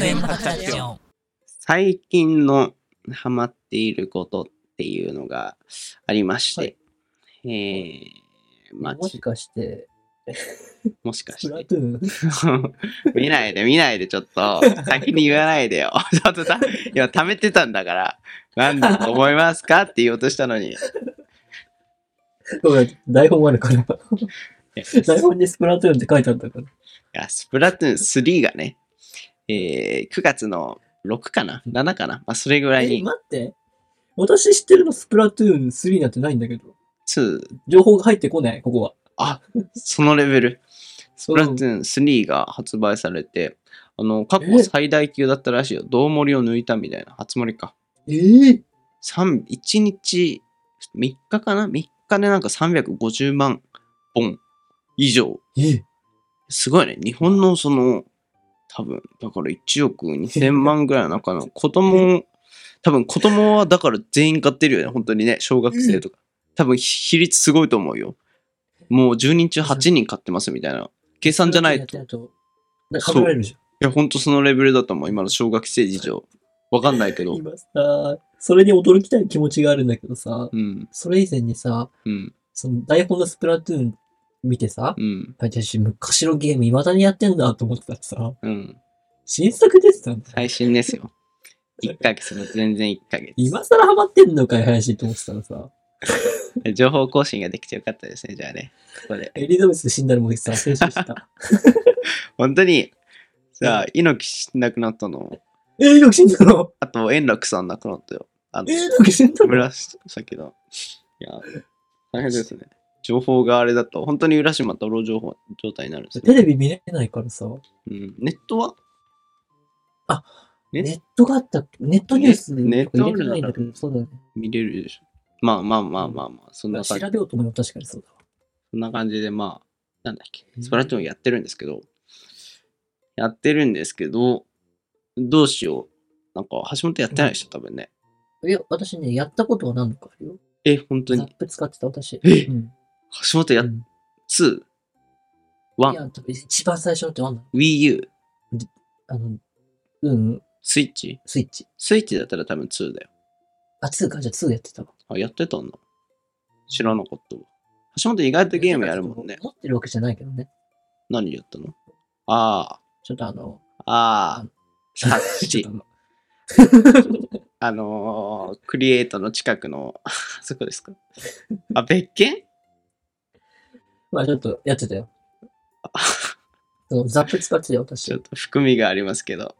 FM ハタジオン。最近のハマっていることっていうのがありまして、えー、まあ、もしかして、もしかして。見ないで見ないでちょっと 先に言わないでよ。ちょっとさ、今貯めてたんだから、なんだと思いますかって言おうとしたのに。いごめん台本あるから。や台本にスプラトゥーンって書いてあったから。いや、スプラトゥーン3がね、えー、9月の6かな ?7 かな？まあ、それぐらいえ、に待って。私知ってるのスプラトゥーン3なんてないんだけど。2、情報が入ってこない、ここは。あ、そのレベル。スプラトゥーン3が発売されて、あの、過去最大級だったらしいよ。胴盛りを抜いたみたいな。初盛りか。え？ー、3、1日、3日かな ?3 日でなんか350万本以上。え？すごいね。日本のその、多分、だから1億2000万ぐらいの中の子供、多分子供はだから全員買ってるよね。本当にね。小学生とか。多分比率すごいと思うよ。もう10人中8人買ってますみたいな。計算じゃないと。いやってると。だからかけられるじや、ほんとそのレベルだと思う。今の小学生事情。わかんないけ。ど。今さ、それに驚きたい気持ちがあるんだけどさ、うん。それ以前にさ、うん。その台本のスプラトゥーン見てさ、うん。私昔のゲーム未だにやってんだと思ってたらさ、うん。新作出てたんだよ。最新ですよ。1ヶ月の全然1ヶ月。今更ハマってんのかい、林と思ってたらさ、情報更新ができてよかったですね、じゃあね。ここで。エリザベス死んだのもさ、先週した。本当に、じゃあ、猪木死んなくなったの？えー、猪木死んだの？あと、円楽さん亡くなったよ。あのえー、、猪木死んだの？紫だ。いや、大変ですね。情報があれだと、本当に浦島太郎情報状態になるんですね。テレビ見れないからさ、うん、ネットは？あ、ね？ネットがあった、ネットニュースネとか入れてないんだけど、そうだよね。見れるでしょ。まあまあまあまあまあ、そんな調感じ。べようと思えば確かにそうだわ。そんな感じで、まあ、なんだっけう。んスプラトゥーンやってるんですけど、やってるんですけど、どうしよう。なんか、橋本やってないでしょ、多分ね。いや、私ね、やったことは何度かあるよ。え、本当ザッに。プ使ってた、私。え？うん。橋本や、うん2、い1、や、多分一番最初のって何なの Wii U、あの、うん、スイッチ？スイッチ。スイッチだったら多分2だよ。あ、2か、じゃあ2やってたわ。あ、やってたんだ。知らなかったわ。橋本意外とゲームやるもんね。持ってるわけじゃないけどね。何やったの？あちょっとあの、あ、あっとあ。のあのー、クリエイトの近くの、あそこですか？あ、別件？まあちょっとやってたよ。そうザップ使ってたよ、私。ちょっと含みがありますけど、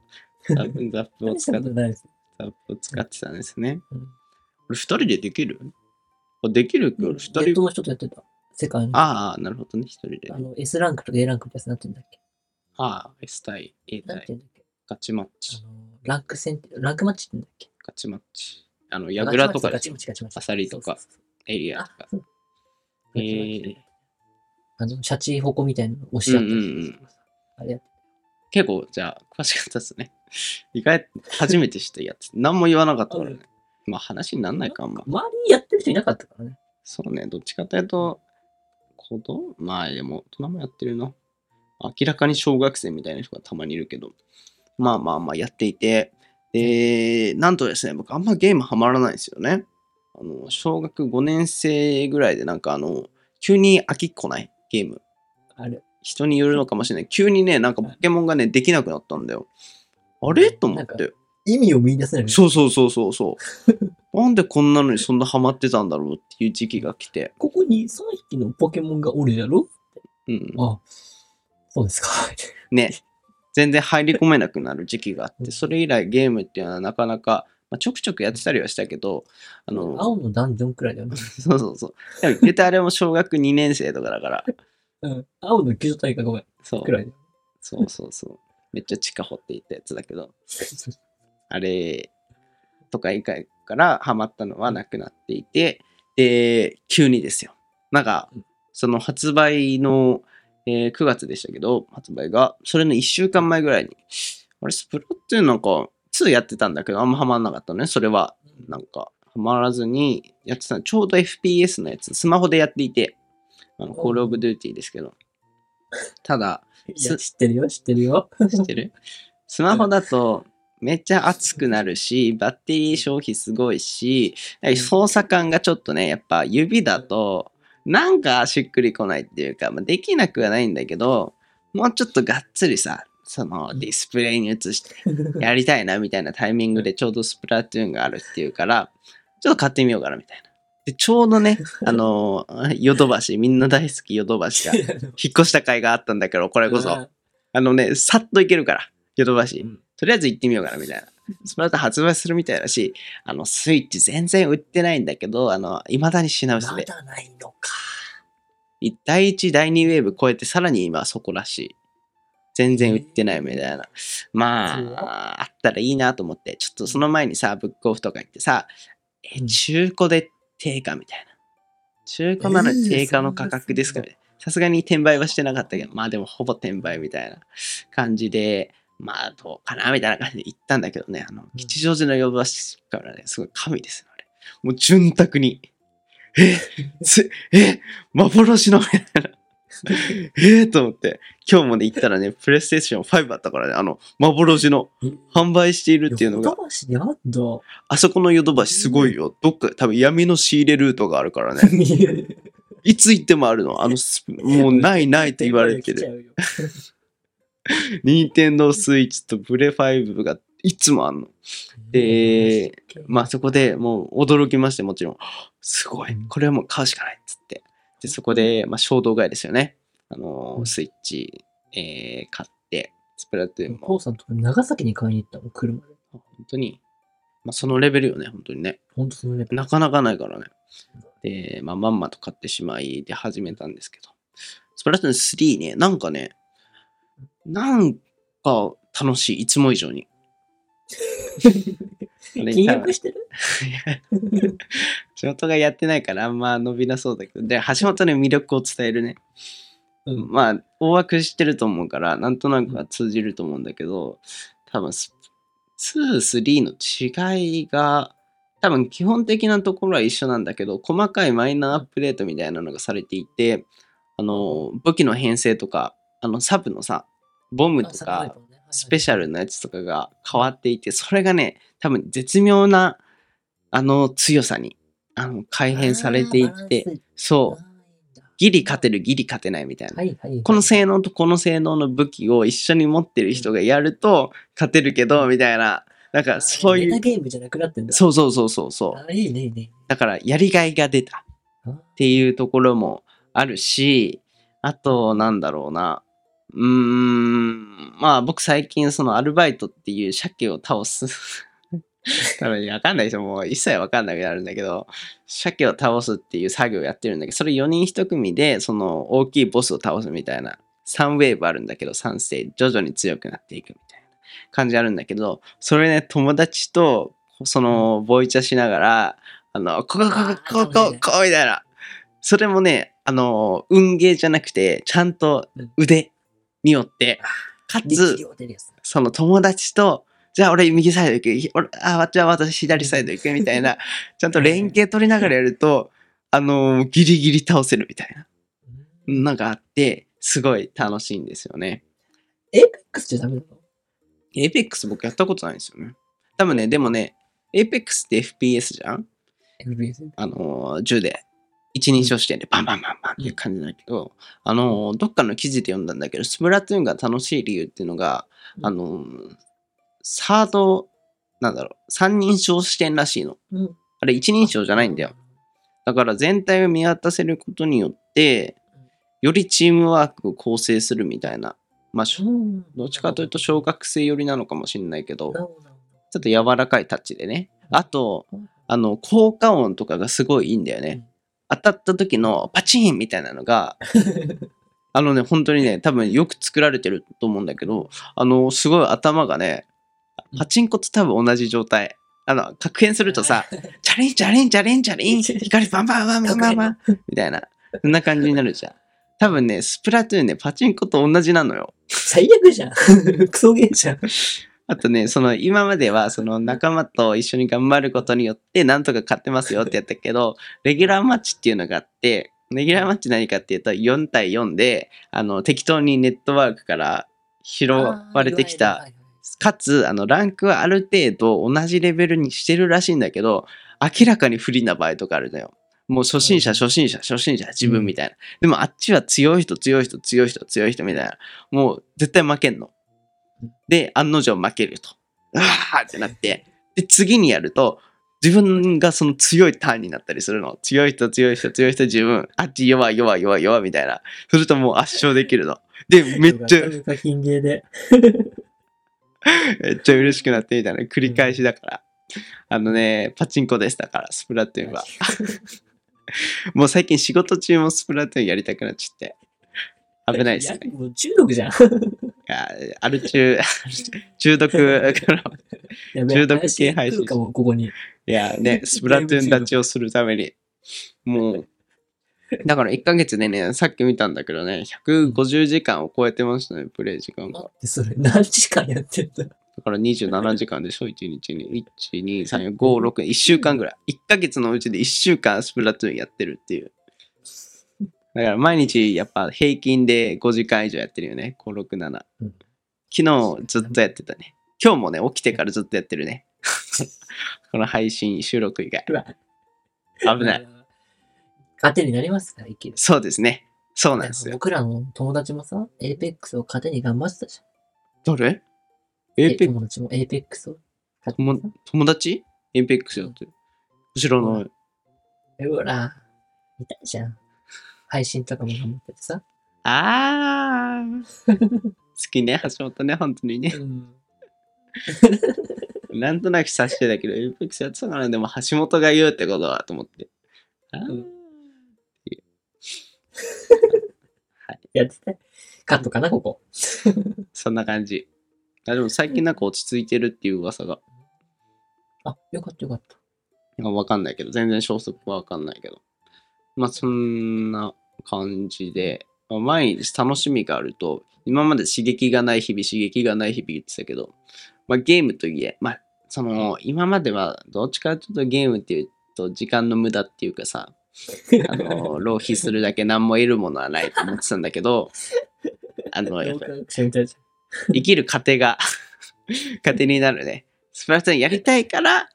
ザップザップを使っことないです。ザップを使ってたんですね。うん俺二人でできる？あできるけ？ど、俺二人。ネットの人とやってた。世界の。ああ、なるほどね、一人であ。の、S ランクとか A ランクってやつなんて言うんだっけ？ああ、S 対 A 対なんて言うんだっけ？ガチマッチあ。の、ランク戦って、ランクマッチって言うんだっけ？ガチマッチ。あの、ヤグラとかガチマッチ、ガチマッチ。アサリとかそうそうそうエリアとか。そうえー、あの、シャチホコみたいなの押し合ってるうんうんうんあれ結構、じゃあ、詳しかったですね。意外、初めて知ったやつ。何も言わなかったからね。まあ、話になんないか、あんま。周りにやってる人いなかったからね。そうね、どっちかというと、子供まあ、でも、大人もやってるな。明らかに小学生みたいな人がたまにいるけど、まあまあまあやっていて、で、なんとですね、僕あんまゲームハマらないんですよね。あの、小学5年生ぐらいでなんかあの、急に飽きっこないゲーム。あれ。人によるのかもしれない。急にね、なんかポケモンがね、できなくなったんだよ。あれ？と思っなんかて。意味を見出せない。そうそうそうそうそう。なんでこんなのにそんなハマってたんだろうっていう時期が来て。ここに3匹のポケモンがおるじゃろ？うん。あ、そうですか。ね、全然入り込めなくなる時期があって、それ以来ゲームっていうのはなかなか、まあ、ちょくちょくやってたりはしたけど、あの、青のダンジョンくらいだよね。そうそうそう。でも言ってあれも小学2年生とかだから、うん。青の救助隊かごめん。そうくらい。そうそうそう。めっちゃ地下掘っていったやつだけど、あれとか以外からハマったのはなくなっていて、で、急にですよ。なんかうん、その発売の、えー9月でしたけど、発売が、それの1週間前ぐらいに、あれ、スプラトゥーンなんか2やってたんだけど、あんまハマんなかったのね。それは、なんか、ハマらずにやってたのちょうど FPS のやつ、スマホでやっていて、あの、おコールオブデューティーですけど。ただ、いや、知ってるよ、知ってるよ。知ってる？スマホだとめっちゃ熱くなるし、バッテリー消費すごいし、操作感がちょっとね、やっぱ指だと、なんかしっくりこないっていうか、まあ、できなくはないんだけど、もうちょっとがっつりさ、そのディスプレイに映してやりたいなみたいなタイミングでちょうどスプラトゥーンがあるっていうから、ちょっと買ってみようかなみたいな。で、ちょうどね、あの、ヨドバシ、みんな大好きヨドバシが引っ越した甲斐があったんだけど、これこそ。あのね、さっと行けるから、ヨドバシ。うんとりあえず行ってみようかなみたいな。スプラトゥーン発売するみたいだし、あの、スイッチ全然売ってないんだけど、あの、未だに品薄で。まだないのか。第1、第2ウェーブ超えて、さらに今はそこらしい。全然売ってないみたいな。まあ、あったらいいなと思って、ちょっとその前にさ、ブックオフとか行ってさ、え、うん中古で定価みたいな。中古なら定価の価格ですかね。さすがに転売はしてなかったけど、まあでもほぼ転売みたいな感じで、まあどうかなみたいな感じで行ったんだけどね、あの、吉祥寺の呼ばしからね、すごい神ですよ、あれ。もう潤沢に。え、つ、え、幻のみたいな。えーと思って、今日もね行ったらね、プレイステーション5あったからね、あの、幻の販売しているっていうのがヨ、ドバシ？にあんだ。あそこのヨドバシすごいよ。どっか多分闇の仕入れルートがあるからね。いつ行ってもあるの？あのス、もうないないって言われてる。ニンテンドースイッチとブレ5がいつもあんの。で、まあそこでもう驚きまして、もちろん。すごい。これはもう買うしかないっつって。で、そこで、まあ衝動買いですよね。あのー、うんスイッチ、えー買って、スプラトゥーンも。父さんとか長崎に買いに行ったの、車で。本当に。まあそのレベルよね、本当にね。ほんとそのレベル。なかなかないからね。で、まあ、まんまと買ってしまいで始めたんですけど。スプラトゥーン3ね、なんかね、なんか楽しい、いつも以上に。あれ禁欲してる 仕事がやってないからあんま伸びなそうだけど、で、橋本の魅力を伝えるね。うん。まあ、大枠知ってると思うから、なんとなくは通じると思うんだけど、多分ス、2、3の違いが、多分基本的なところは一緒なんだけど、細かいマイナーアップデートみたいなのがされていて、あの、武器の編成とか、あの、サブのさ、ボムとか、スペシャルなやつとかが変わっていて、それがね、多分絶妙な、あの、強さに、あの、改変されていって、そう、ギリ勝てる、ギリ勝てないみたいな。はいはいはい。この性能とこの性能の武器を一緒に持ってる人がやると勝てるけど、みたいな。なんかそういメタう。ゲームじゃなくなってんだ。そうそうそうそうそう。あいいね、いいね。だからやりがいが出たっていうところもあるし、あとなんだろうな。うーん、まあ僕最近そのアルバイトっていう鮭を倒す。多分わかんない人もう一切わかんなくなるんだけど、鮭を倒すっていう作業をやってるんだけど、それ4人1組でその大きいボスを倒すみたいな、3ウェーブあるんだけど、3ステージ、徐々に強くなっていくみたいな感じあるんだけど、それね、友達とそのボイチャしながら、あの、ここ、ここ、ここ、ここ、みたいな。それもね、あの、運ゲーじゃなくて、ちゃんと腕によって、かつ。その友達と、じゃあ俺右サイド行く、俺あ、じゃあ私左サイド行くみたいな、ちゃんと連携取りながらやると、あの、ギリギリ倒せるみたいな、のがあって、すごい楽しいんですよね。エイペックスじゃダメなの？エイペックス僕やったことないんですよね。多分ね、でもね、エイペックスって FPS じゃん ?FPS。あのー、銃で、一人称視点でバンバンバンバンっていう感じだけど、あのー、どっかの記事で読んだんだけど、スプラトゥーンが楽しい理由っていうのが、うんあのー、サード、なんだろう、三人称視点らしいの。うん。あれ一人称じゃないんだよ。だから全体を見渡せることによって、よりチームワークを構成するみたいな。まあ。どっちかというと小学生寄りなのかもしれないけど、ちょっと柔らかいタッチでね。あと、あの、効果音とかがすごいいいんだよね。当たった時のパチンみたいなのが、あのね、本当にね、多分よく作られてると思うんだけど、あの、すごい頭がね、パチンコと多分同じ状態。あの、確変するとさ、チャリンチャリンチャリンチャリン、光バンバンバンバンバンバン、みたいな、そんな感じになるじゃん。多分ね、スプラトゥーンね、パチンコと同じなのよ。最悪じゃん。クソゲーじゃん。あとね、その今まではその仲間と一緒に頑張ることによってなんとか勝ってますよってやったけど、レギュラーマッチっていうのがあって、レギュラーマッチ何かっていうと4対4で、あの、適当にネットワークから拾われてきたかつ、あの、ランクはある程度同じレベルにしてるらしいんだけど、明らかに不利な場合とかあるのよ。もう初心者、うん初心者、初心者、自分みたいな。でもあっちは強い人、強い人、強い人、強い人みたいな。もう絶対負けんの。で、案の定負けると。うわーってなって。で、次にやると、自分がその強いターンになったりするの。強い人、強い人、強い人、自分。あっち弱い、弱い、弱い、弱い、みたいな。するともう圧勝できるの。で、めっちゃ、で。めっちゃ嬉しくなってみたいな。繰り返しだから。あのね、パチンコです。だから、スプラトゥーンは。もう最近仕事中もスプラトゥーンやりたくなっちゃって。危ないですよね。やもう中毒じゃん。いやアル中、中毒から、中毒系配信。いやね、スプラトゥーン立ちをするために、もう、だから1ヶ月でね、さっき見たんだけどね、150時間を超えてましたね、プレイ時間が。で、それ何時間やってんだ？だから27時間でしょ、1日に。1、2、3、4、5、6、1週間ぐらい。1ヶ月のうちで1週間スプラトゥーンやってるっていう。だから毎日やっぱ平均で5時間以上やってるよね。5、6、7。うん昨日ずっとやってたね。今日もね、起きてからずっとやってるね。この配信収録以外。危ない。。糧になりますから、生きる。そうですね。そうなんですよ。僕らの友達もさ、エーペックスを糧に頑張ってたじゃん。どれエえーペ友達も？エーペックスを？友達？エイペックスやってる。後ろの。えほら、いたじゃん。配信とかも頑張っててさ。あー。好きね、橋本ね、本当にね。うん。なんとなく察してたけど、エイペックスやってたから、でも橋本が言うってことはと思って。あーうんやってて。カットかな、ここ。そんな感じ。あでも最近なんか落ち着いてるっていう噂が。あ、よかったよかった。なんかわかんないけど、全然消息はわかんないけど。まあそんな感じで、まあ毎日楽しみがあると、今まで刺激がない日々、刺激がない日々言ってたけど、まあゲームといえ、まあその、今まではどっちかというとゲームっていうと時間の無駄っていうかさ、あの、浪費するだけ何も得るものはないと思ってたんだけど、あの、生きる糧が 糧になるね。スプラトゥーンやりたいから、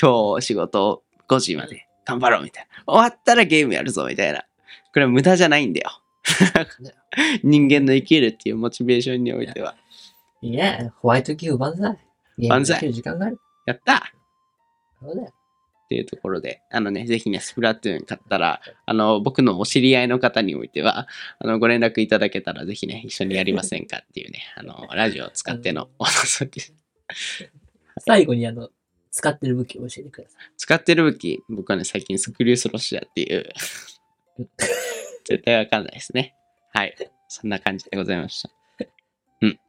今日仕事5時まで頑張ろうみたいな。終わったらゲームやるぞみたいな。これは無駄じゃないんだよ。人間の生きるっていうモチベーションにおいては。いや、ホワイト級万歳。ゲーム万歳できる時間がある。やったそうだよ。っていうところで、あのね、ぜひね、スプラトゥーン買ったら、あの、僕のお知り合いの方においては、あの、ご連絡いただけたら、ぜひね、一緒にやりませんかっていうね、あの、ラジオを使ってのお誘いです。最後にあの、使ってる武器を教えてください。使ってる武器、僕はね、最近スクリュースロシアっていう、絶対わかんないですね。はい。そんな感じでございました。うん。